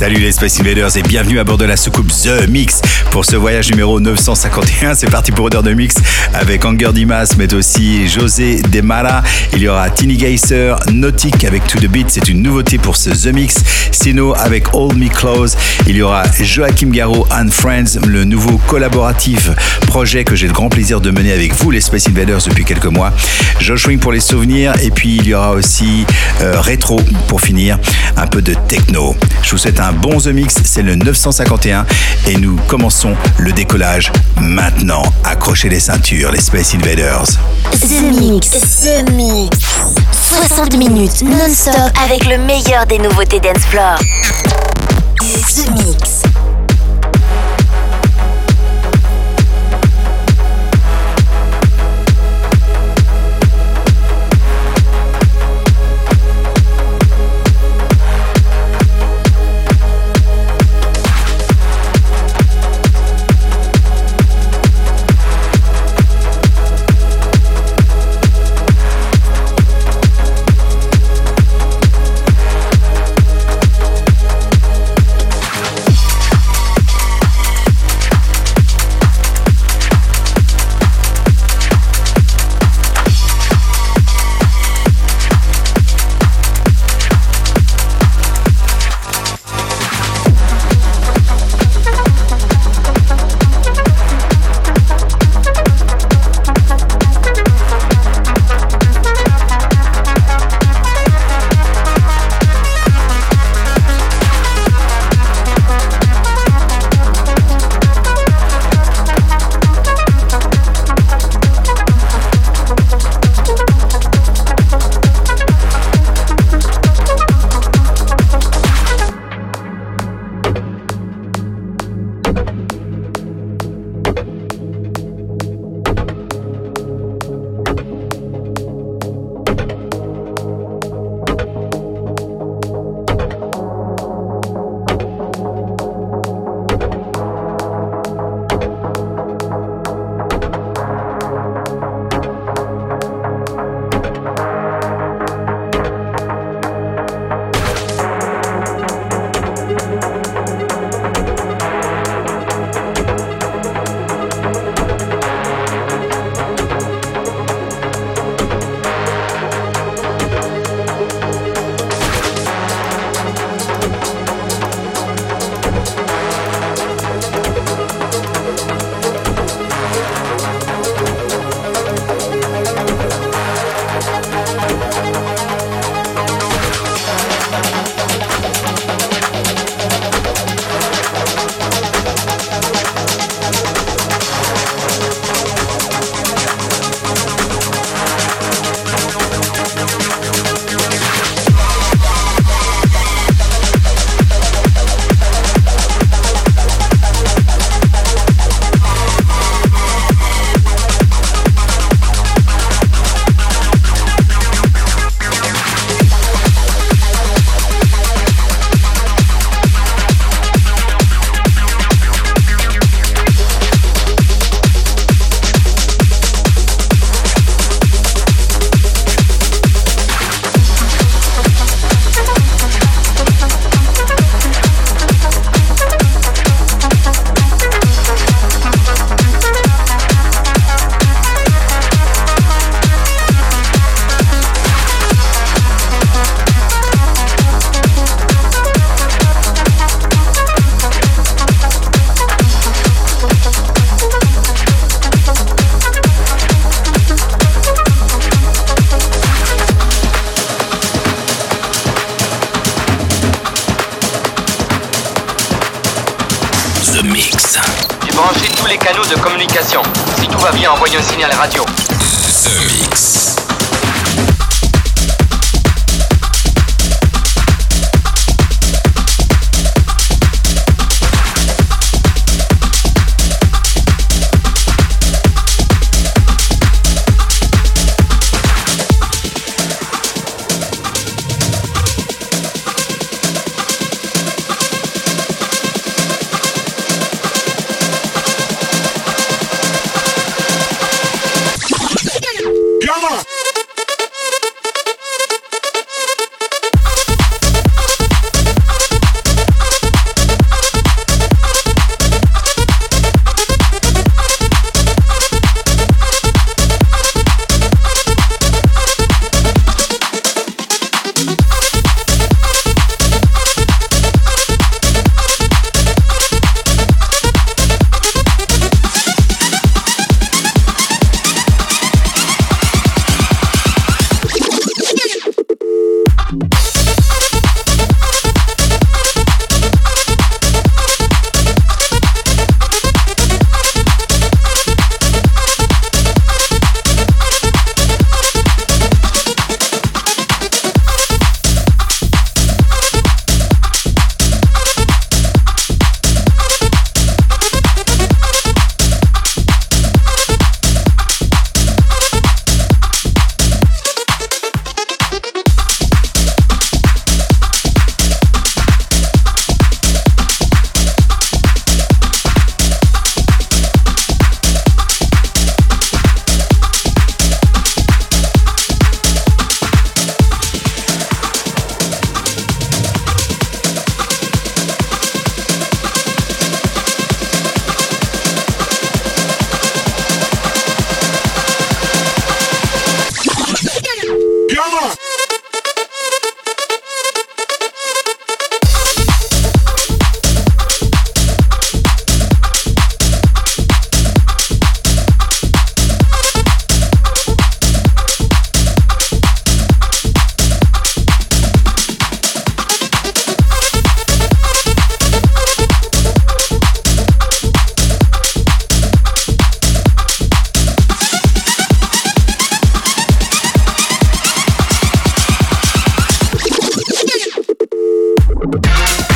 Salut les Space Invaders et bienvenue à bord de la soucoupe The Mix pour ce voyage numéro 951. C'est parti pour une heure de mix avec Anger Dimas, mais aussi José Demara. Il y aura Tini Geyser, Nautic avec To The Beat, c'est une nouveauté pour ce The Mix. Sino avec Hold Me Close. Il y aura Joachim Garraud and Friends, le nouveau collaboratif projet que j'ai le grand plaisir de mener avec vous les Space Invaders depuis quelques mois. Josh Wing pour les souvenirs et puis il y aura aussi euh, Rétro pour finir, un peu de techno. Je vous souhaite un bon The Mix, c'est le 951 et nous commençons le décollage maintenant. Accrochez les ceintures, les Space Invaders. The Mix. The Mix. 60 minutes non-stop avec le meilleur des nouveautés dance floor. The Mix. Thank.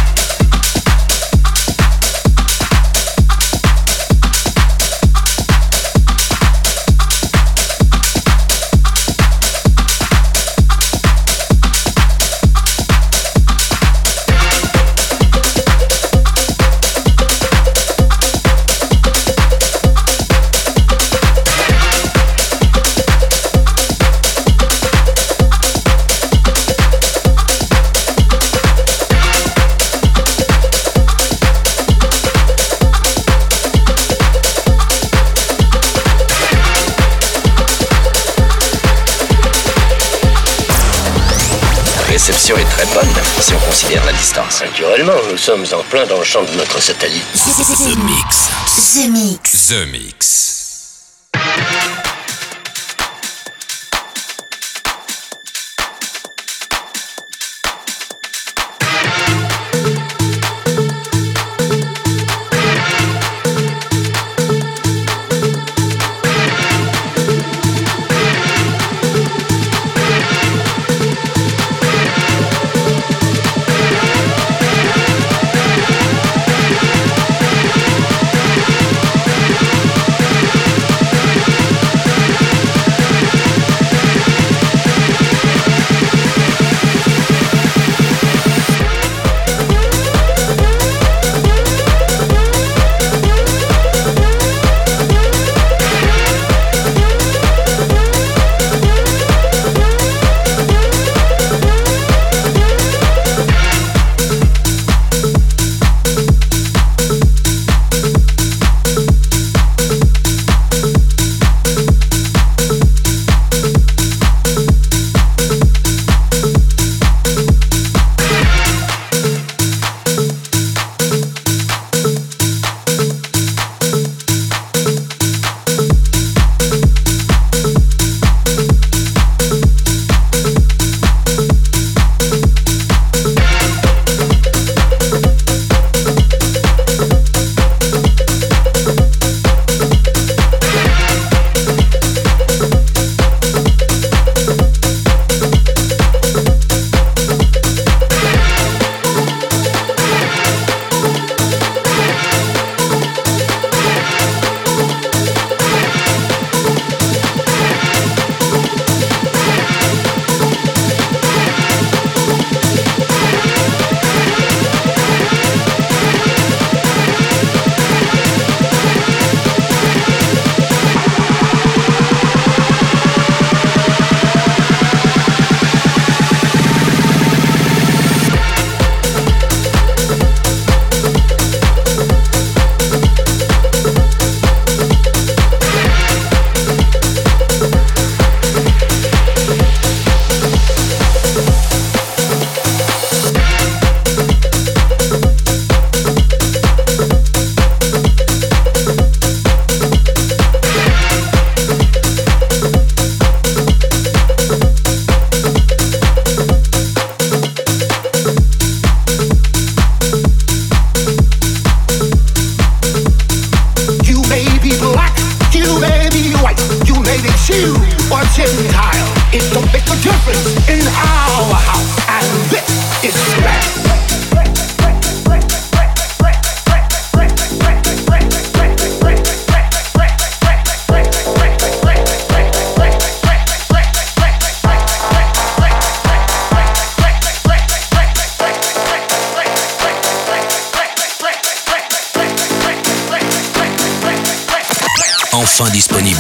Sommes en plein dans le champ de notre satellite. The Mix. The Mix. The Mix.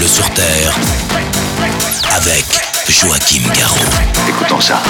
sur Terre avec Joachim Garraud. Écoutons ça.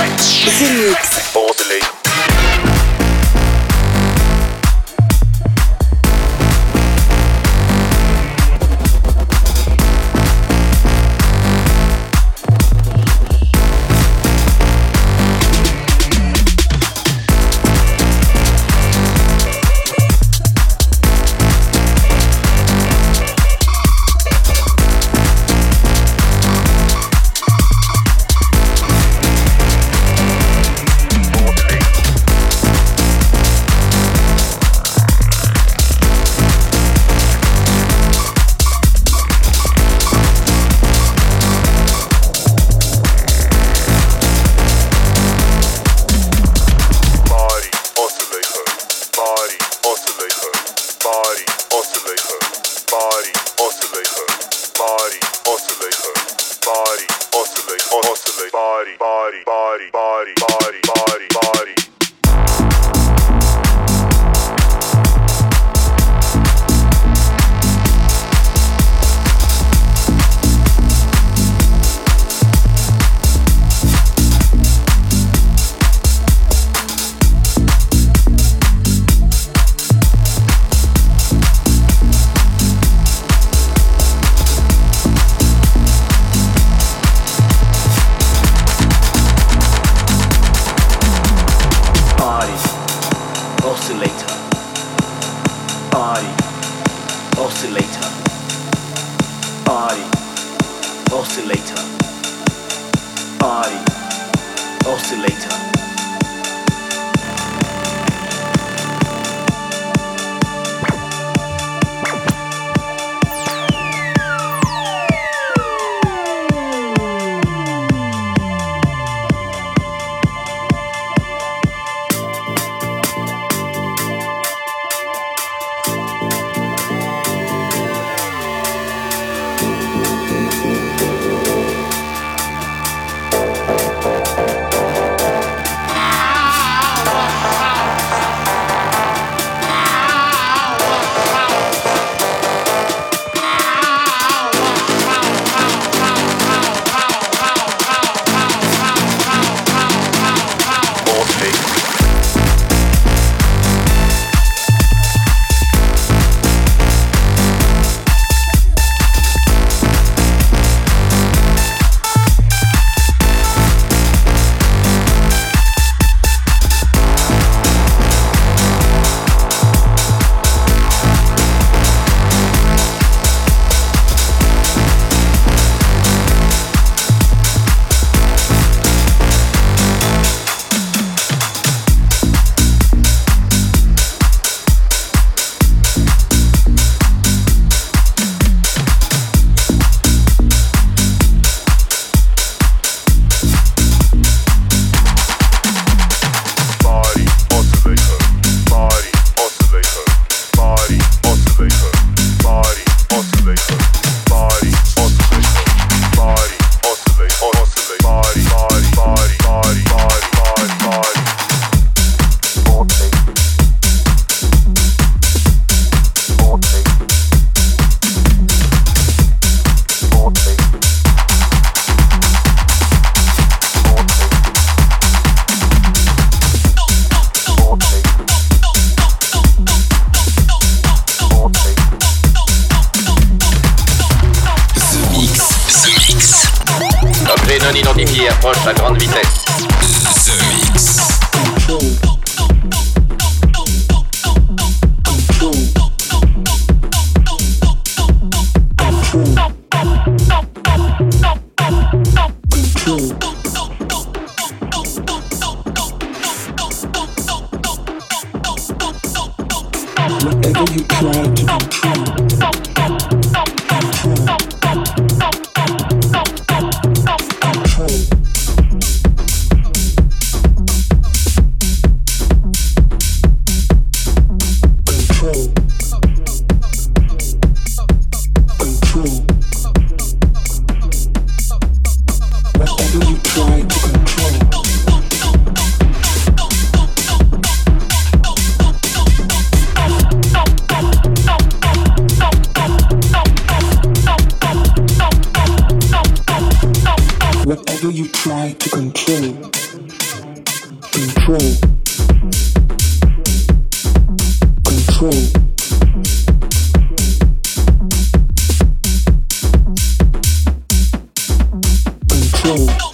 soul.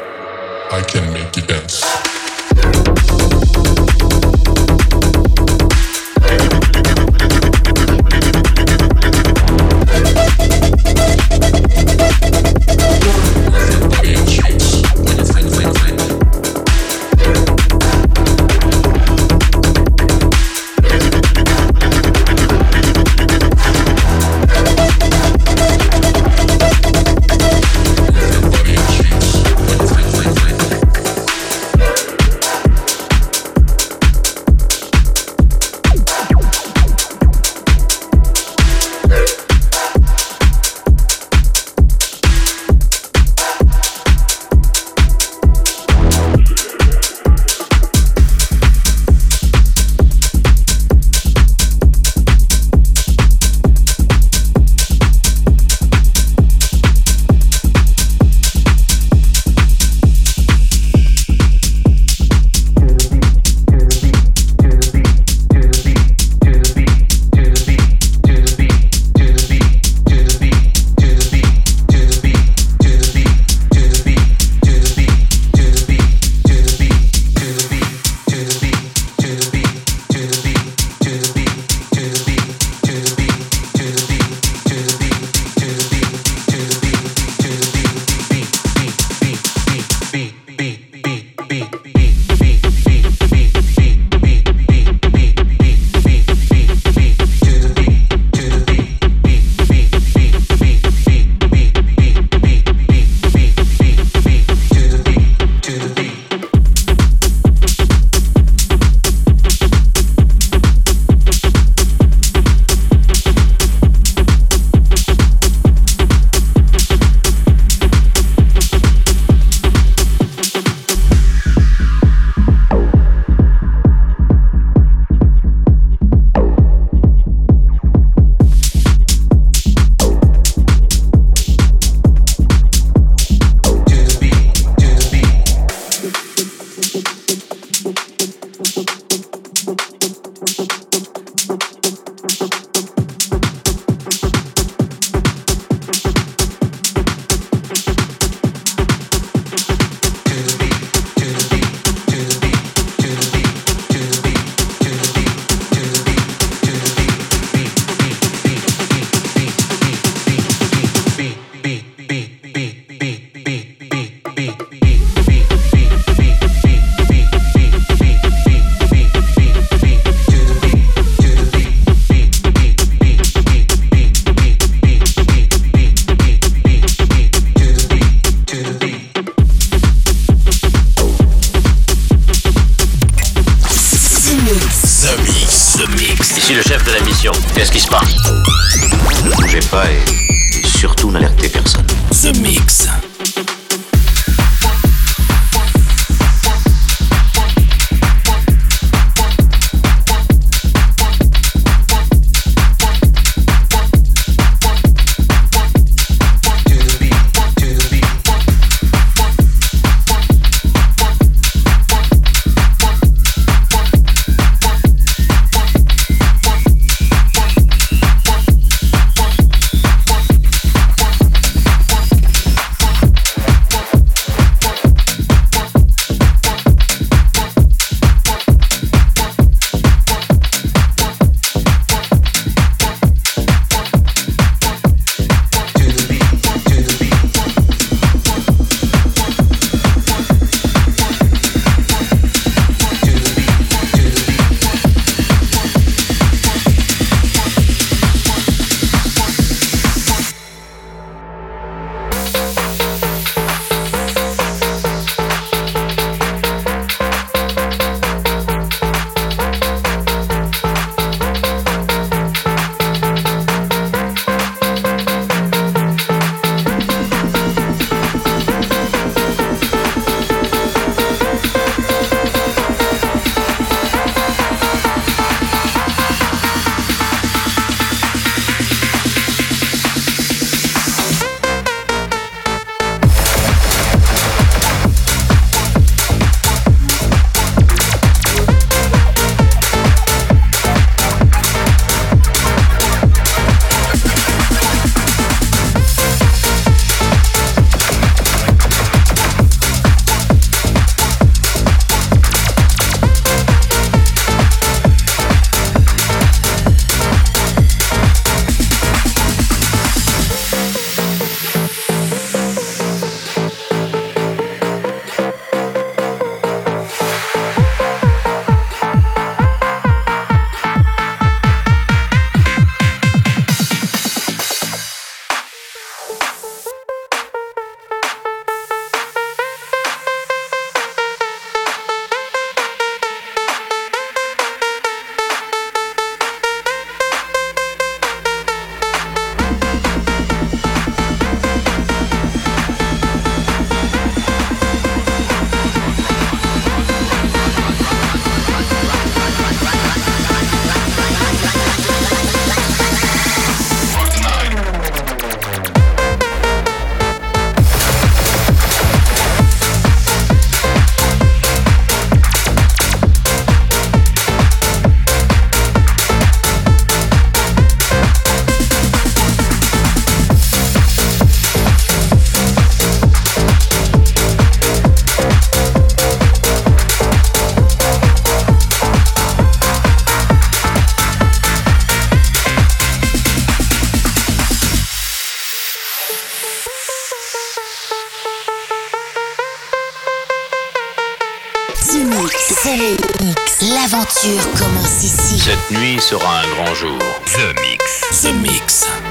L'aventure commence ici. Cette nuit sera un grand jour. The Mix. The Mix.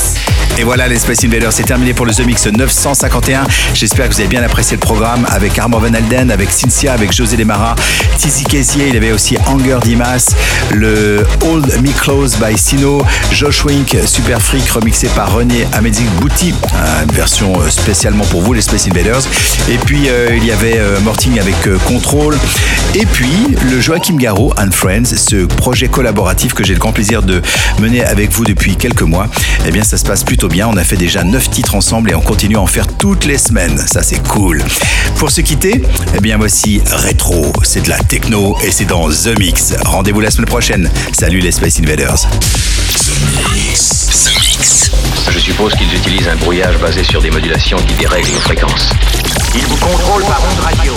Et voilà, les Space Invaders, c'est terminé pour le The Mix 951. J'espère que vous avez bien apprécié le programme avec Armand Van Alden, avec Cynthia, avec José Demara, Tizi Kessier, il avait aussi Anger Dimas, le Hold Me Close by Sino, Josh Wink, Super Freak, remixé par René Amedzic Bouti, une version euh, spécialement pour vous, les Space Invaders. Et puis, euh, il y avait euh, Morting avec Control. Et puis, le Joachim Garraud and Friends, ce projet collaboratif que j'ai le grand plaisir de mener avec vous depuis quelques mois. Eh bien, ça se passe plutôt bien. On a fait déjà 9 titres ensemble et on continue à en faire toutes les semaines. Ça, c'est cool. Pour se quitter, eh bien, voici Retro. C'est de la techno et c'est dans The Mix. Rendez-vous la semaine prochaine. Salut les Space Invaders. The Mix. The Mix. Je suppose qu'ils utilisent un brouillage basé sur des modulations qui dérèglent nos fréquences. Ils vous contrôlent par onde radio.